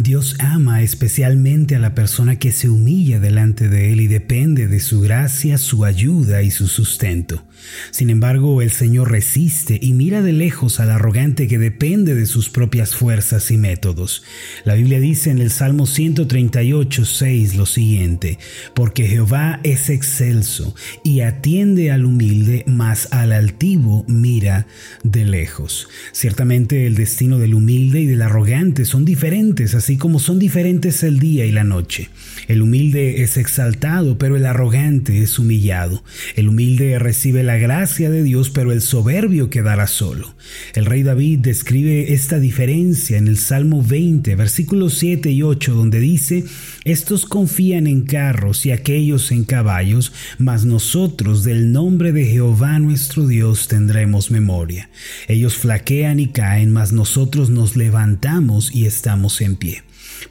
Dios ama especialmente a la persona que se humilla delante de Él y depende de su gracia, su ayuda y su sustento. Sin embargo, el Señor resiste y mira de lejos al arrogante que depende de sus propias fuerzas y métodos. La Biblia dice en el Salmo 138, 6 lo siguiente, porque Jehová es excelso y atiende al humilde, mas al altivo mira de lejos. Ciertamente el destino del humilde y del arrogante son diferentes, como son diferentes el día y la noche. El humilde es exaltado, pero el arrogante es humillado. El humilde recibe la gracia de Dios, pero el soberbio quedará solo. El rey David describe esta diferencia en el Salmo 20, versículos 7 y 8, donde dice, Estos confían en carros y aquellos en caballos, mas nosotros del nombre de Jehová nuestro Dios tendremos memoria. Ellos flaquean y caen, mas nosotros nos levantamos y estamos en pie.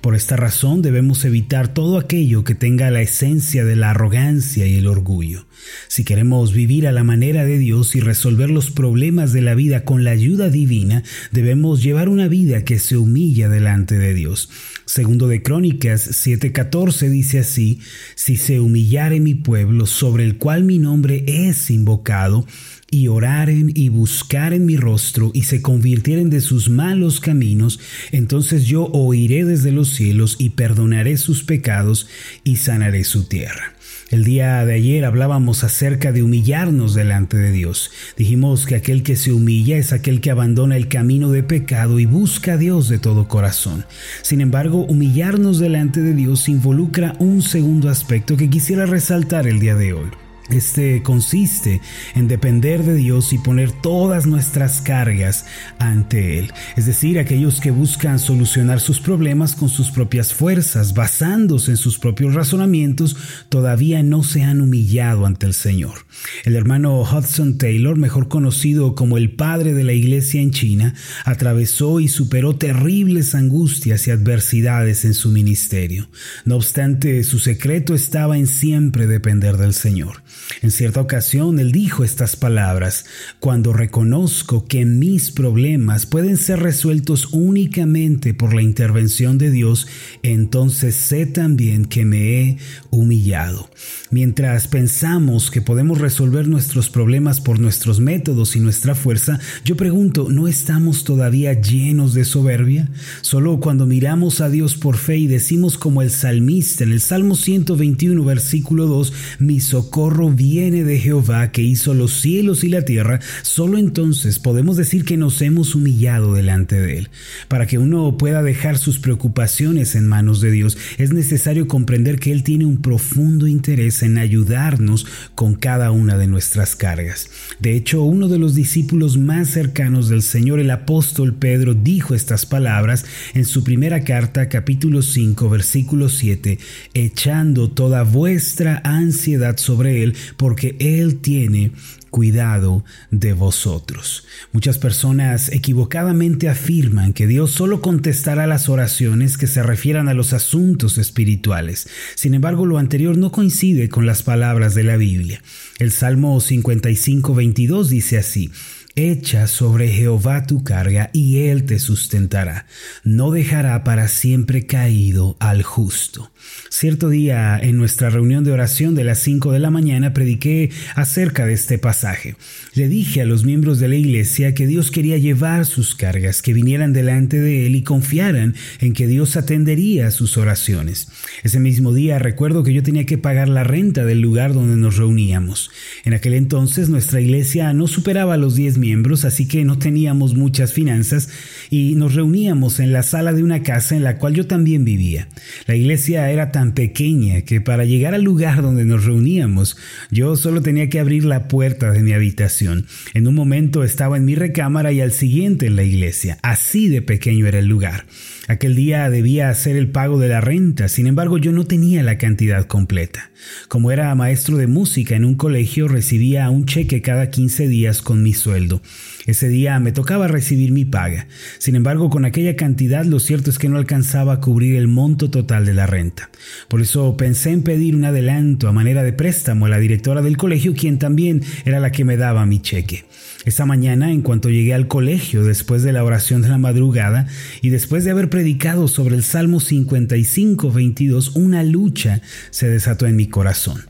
Por esta razón debemos evitar todo aquello que tenga la esencia de la arrogancia y el orgullo. Si queremos vivir a la manera de Dios y resolver los problemas de la vida con la ayuda divina, debemos llevar una vida que se humilla delante de Dios. Segundo de Crónicas 7:14 dice así, si se humillare mi pueblo sobre el cual mi nombre es invocado, y oraren y buscaren mi rostro y se convirtieren de sus malos caminos, entonces yo oiré desde los cielos y perdonaré sus pecados y sanaré su tierra. El día de ayer hablábamos acerca de humillarnos delante de Dios. Dijimos que aquel que se humilla es aquel que abandona el camino de pecado y busca a Dios de todo corazón. Sin embargo, humillarnos delante de Dios involucra un segundo aspecto que quisiera resaltar el día de hoy. Este consiste en depender de Dios y poner todas nuestras cargas ante Él. Es decir, aquellos que buscan solucionar sus problemas con sus propias fuerzas, basándose en sus propios razonamientos, todavía no se han humillado ante el Señor. El hermano Hudson Taylor, mejor conocido como el padre de la iglesia en China, atravesó y superó terribles angustias y adversidades en su ministerio. No obstante, su secreto estaba en siempre depender del Señor. En cierta ocasión él dijo estas palabras, cuando reconozco que mis problemas pueden ser resueltos únicamente por la intervención de Dios, entonces sé también que me he humillado. Mientras pensamos que podemos resolver nuestros problemas por nuestros métodos y nuestra fuerza, yo pregunto, ¿no estamos todavía llenos de soberbia? Solo cuando miramos a Dios por fe y decimos como el salmista en el Salmo 121, versículo 2, mi socorro viene de Jehová que hizo los cielos y la tierra, solo entonces podemos decir que nos hemos humillado delante de Él. Para que uno pueda dejar sus preocupaciones en manos de Dios, es necesario comprender que Él tiene un profundo interés en ayudarnos con cada una de nuestras cargas. De hecho, uno de los discípulos más cercanos del Señor, el apóstol Pedro, dijo estas palabras en su primera carta, capítulo 5, versículo 7, echando toda vuestra ansiedad sobre Él, porque Él tiene cuidado de vosotros. Muchas personas equivocadamente afirman que Dios solo contestará las oraciones que se refieran a los asuntos espirituales. Sin embargo, lo anterior no coincide con las palabras de la Biblia. El Salmo 55, 22 dice así, Echa sobre Jehová tu carga y él te sustentará. No dejará para siempre caído al justo. Cierto día en nuestra reunión de oración de las 5 de la mañana prediqué acerca de este pasaje. Le dije a los miembros de la iglesia que Dios quería llevar sus cargas, que vinieran delante de Él y confiaran en que Dios atendería sus oraciones. Ese mismo día recuerdo que yo tenía que pagar la renta del lugar donde nos reuníamos. En aquel entonces nuestra iglesia no superaba los 10 miembros, así que no teníamos muchas finanzas y nos reuníamos en la sala de una casa en la cual yo también vivía. La iglesia era tan pequeña que para llegar al lugar donde nos reuníamos, yo solo tenía que abrir la puerta de mi habitación. En un momento estaba en mi recámara y al siguiente en la iglesia. Así de pequeño era el lugar. Aquel día debía hacer el pago de la renta, sin embargo yo no tenía la cantidad completa. Como era maestro de música en un colegio, recibía un cheque cada 15 días con mi sueldo. Ese día me tocaba recibir mi paga. Sin embargo, con aquella cantidad lo cierto es que no alcanzaba a cubrir el monto total de la renta. Por eso pensé en pedir un adelanto a manera de préstamo a la directora del colegio, quien también era la que me daba mi cheque. Esa mañana, en cuanto llegué al colegio después de la oración de la madrugada y después de haber predicado sobre el Salmo 55, 22, una lucha se desató en mi corazón.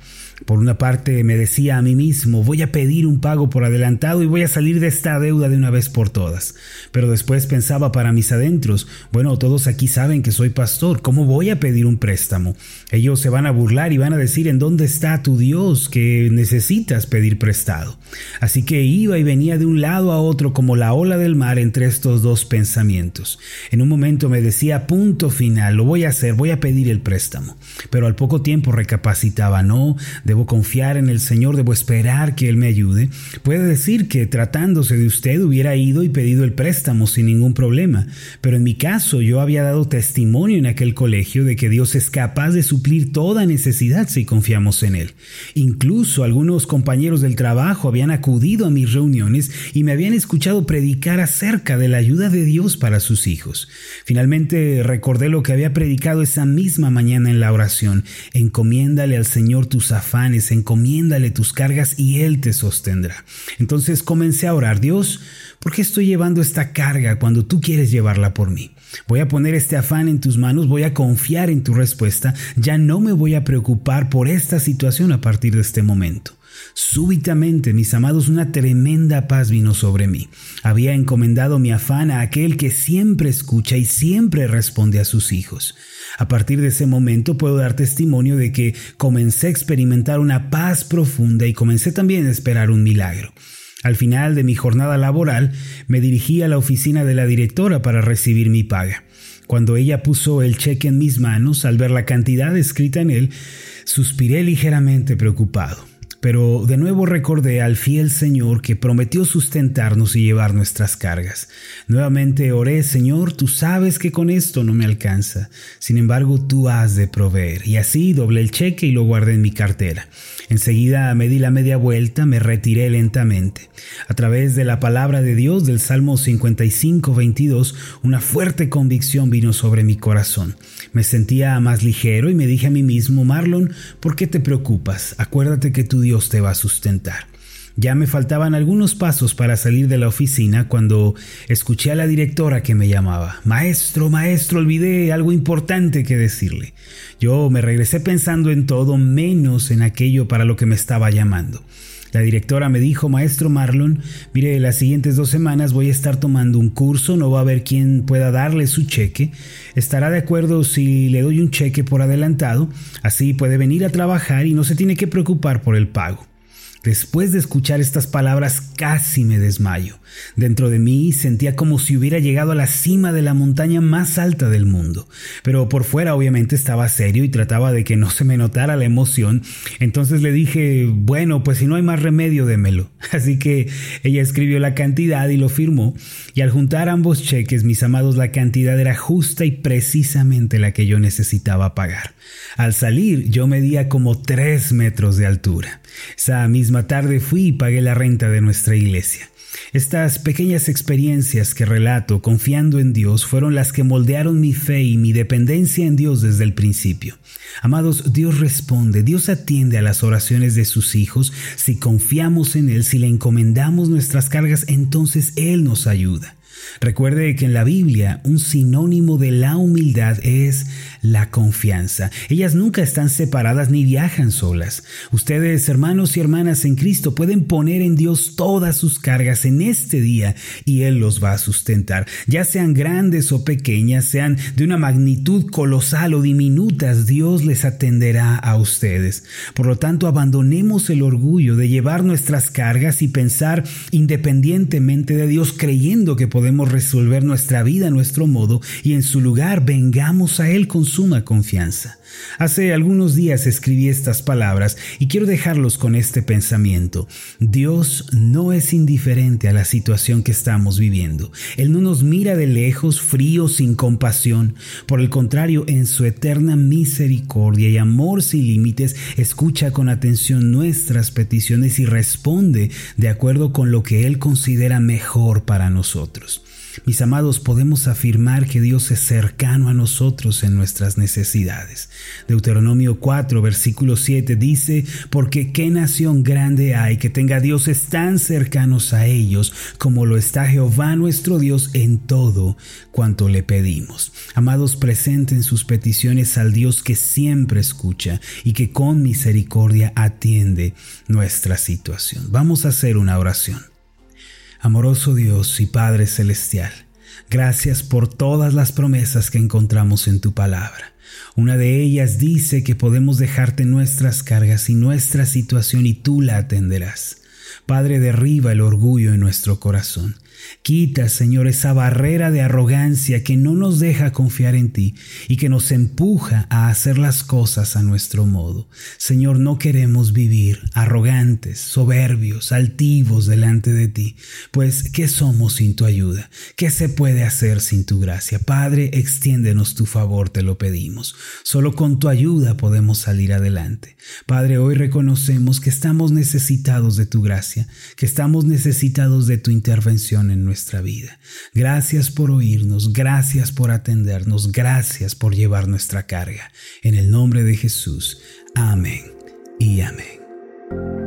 Por una parte me decía a mí mismo, voy a pedir un pago por adelantado y voy a salir de esta deuda de una vez por todas. Pero después pensaba para mis adentros, bueno, todos aquí saben que soy pastor, ¿cómo voy a pedir un préstamo? Ellos se van a burlar y van a decir, ¿en dónde está tu Dios que necesitas pedir prestado? Así que iba y venía de un lado a otro como la ola del mar entre estos dos pensamientos. En un momento me decía, punto final, lo voy a hacer, voy a pedir el préstamo. Pero al poco tiempo recapacitaba, no, Debo confiar en el Señor, debo esperar que Él me ayude. Puede decir que tratándose de usted hubiera ido y pedido el préstamo sin ningún problema, pero en mi caso yo había dado testimonio en aquel colegio de que Dios es capaz de suplir toda necesidad si confiamos en Él. Incluso algunos compañeros del trabajo habían acudido a mis reuniones y me habían escuchado predicar acerca de la ayuda de Dios para sus hijos. Finalmente recordé lo que había predicado esa misma mañana en la oración. Encomiéndale al Señor tus afanes encomiéndale tus cargas y Él te sostendrá. Entonces comencé a orar, Dios, ¿por qué estoy llevando esta carga cuando tú quieres llevarla por mí? Voy a poner este afán en tus manos, voy a confiar en tu respuesta, ya no me voy a preocupar por esta situación a partir de este momento. Súbitamente, mis amados, una tremenda paz vino sobre mí. Había encomendado mi afán a aquel que siempre escucha y siempre responde a sus hijos. A partir de ese momento puedo dar testimonio de que comencé a experimentar una paz profunda y comencé también a esperar un milagro. Al final de mi jornada laboral me dirigí a la oficina de la directora para recibir mi paga. Cuando ella puso el cheque en mis manos, al ver la cantidad escrita en él, suspiré ligeramente preocupado. Pero de nuevo recordé al fiel Señor que prometió sustentarnos y llevar nuestras cargas. Nuevamente oré, Señor, tú sabes que con esto no me alcanza. Sin embargo, tú has de proveer. Y así doblé el cheque y lo guardé en mi cartera. Enseguida me di la media vuelta, me retiré lentamente. A través de la palabra de Dios del Salmo 55, 22, una fuerte convicción vino sobre mi corazón. Me sentía más ligero y me dije a mí mismo, Marlon, ¿por qué te preocupas? Acuérdate que tu Dios te va a sustentar. Ya me faltaban algunos pasos para salir de la oficina cuando escuché a la directora que me llamaba. Maestro, maestro, olvidé algo importante que decirle. Yo me regresé pensando en todo menos en aquello para lo que me estaba llamando. La directora me dijo, maestro Marlon, mire, las siguientes dos semanas voy a estar tomando un curso, no va a haber quien pueda darle su cheque. Estará de acuerdo si le doy un cheque por adelantado, así puede venir a trabajar y no se tiene que preocupar por el pago. Después de escuchar estas palabras casi me desmayo. Dentro de mí sentía como si hubiera llegado a la cima de la montaña más alta del mundo. Pero por fuera obviamente estaba serio y trataba de que no se me notara la emoción. Entonces le dije, bueno, pues si no hay más remedio, démelo. Así que ella escribió la cantidad y lo firmó. Y al juntar ambos cheques, mis amados, la cantidad era justa y precisamente la que yo necesitaba pagar. Al salir yo medía como tres metros de altura. Esa misma tarde fui y pagué la renta de nuestra iglesia. Estas pequeñas experiencias que relato confiando en Dios fueron las que moldearon mi fe y mi dependencia en Dios desde el principio. Amados, Dios responde, Dios atiende a las oraciones de sus hijos. Si confiamos en Él, si le encomendamos nuestras cargas, entonces Él nos ayuda. Recuerde que en la Biblia un sinónimo de la humildad es la confianza. Ellas nunca están separadas ni viajan solas. Ustedes, hermanos y hermanas en Cristo, pueden poner en Dios todas sus cargas en este día y Él los va a sustentar. Ya sean grandes o pequeñas, sean de una magnitud colosal o diminutas, Dios les atenderá a ustedes. Por lo tanto, abandonemos el orgullo de llevar nuestras cargas y pensar independientemente de Dios creyendo que podemos resolver nuestra vida a nuestro modo y en su lugar vengamos a Él con suma confianza. Hace algunos días escribí estas palabras y quiero dejarlos con este pensamiento. Dios no es indiferente a la situación que estamos viviendo. Él no nos mira de lejos, frío, sin compasión. Por el contrario, en su eterna misericordia y amor sin límites, escucha con atención nuestras peticiones y responde de acuerdo con lo que Él considera mejor para nosotros. Mis amados, podemos afirmar que Dios es cercano a nosotros en nuestras necesidades. Deuteronomio 4, versículo 7 dice, porque qué nación grande hay que tenga dioses tan cercanos a ellos como lo está Jehová nuestro Dios en todo cuanto le pedimos. Amados, presenten sus peticiones al Dios que siempre escucha y que con misericordia atiende nuestra situación. Vamos a hacer una oración. Amoroso Dios y Padre Celestial, gracias por todas las promesas que encontramos en tu palabra. Una de ellas dice que podemos dejarte nuestras cargas y nuestra situación y tú la atenderás. Padre, derriba el orgullo en nuestro corazón Quita, Señor, esa barrera de arrogancia que no nos deja confiar en ti y que nos empuja a hacer las cosas a nuestro modo. Señor, no queremos vivir arrogantes, soberbios, altivos delante de ti, pues ¿qué somos sin tu ayuda? ¿Qué se puede hacer sin tu gracia? Padre, extiéndenos tu favor, te lo pedimos. Solo con tu ayuda podemos salir adelante. Padre, hoy reconocemos que estamos necesitados de tu gracia, que estamos necesitados de tu intervención en nuestra vida. Gracias por oírnos, gracias por atendernos, gracias por llevar nuestra carga. En el nombre de Jesús. Amén y amén.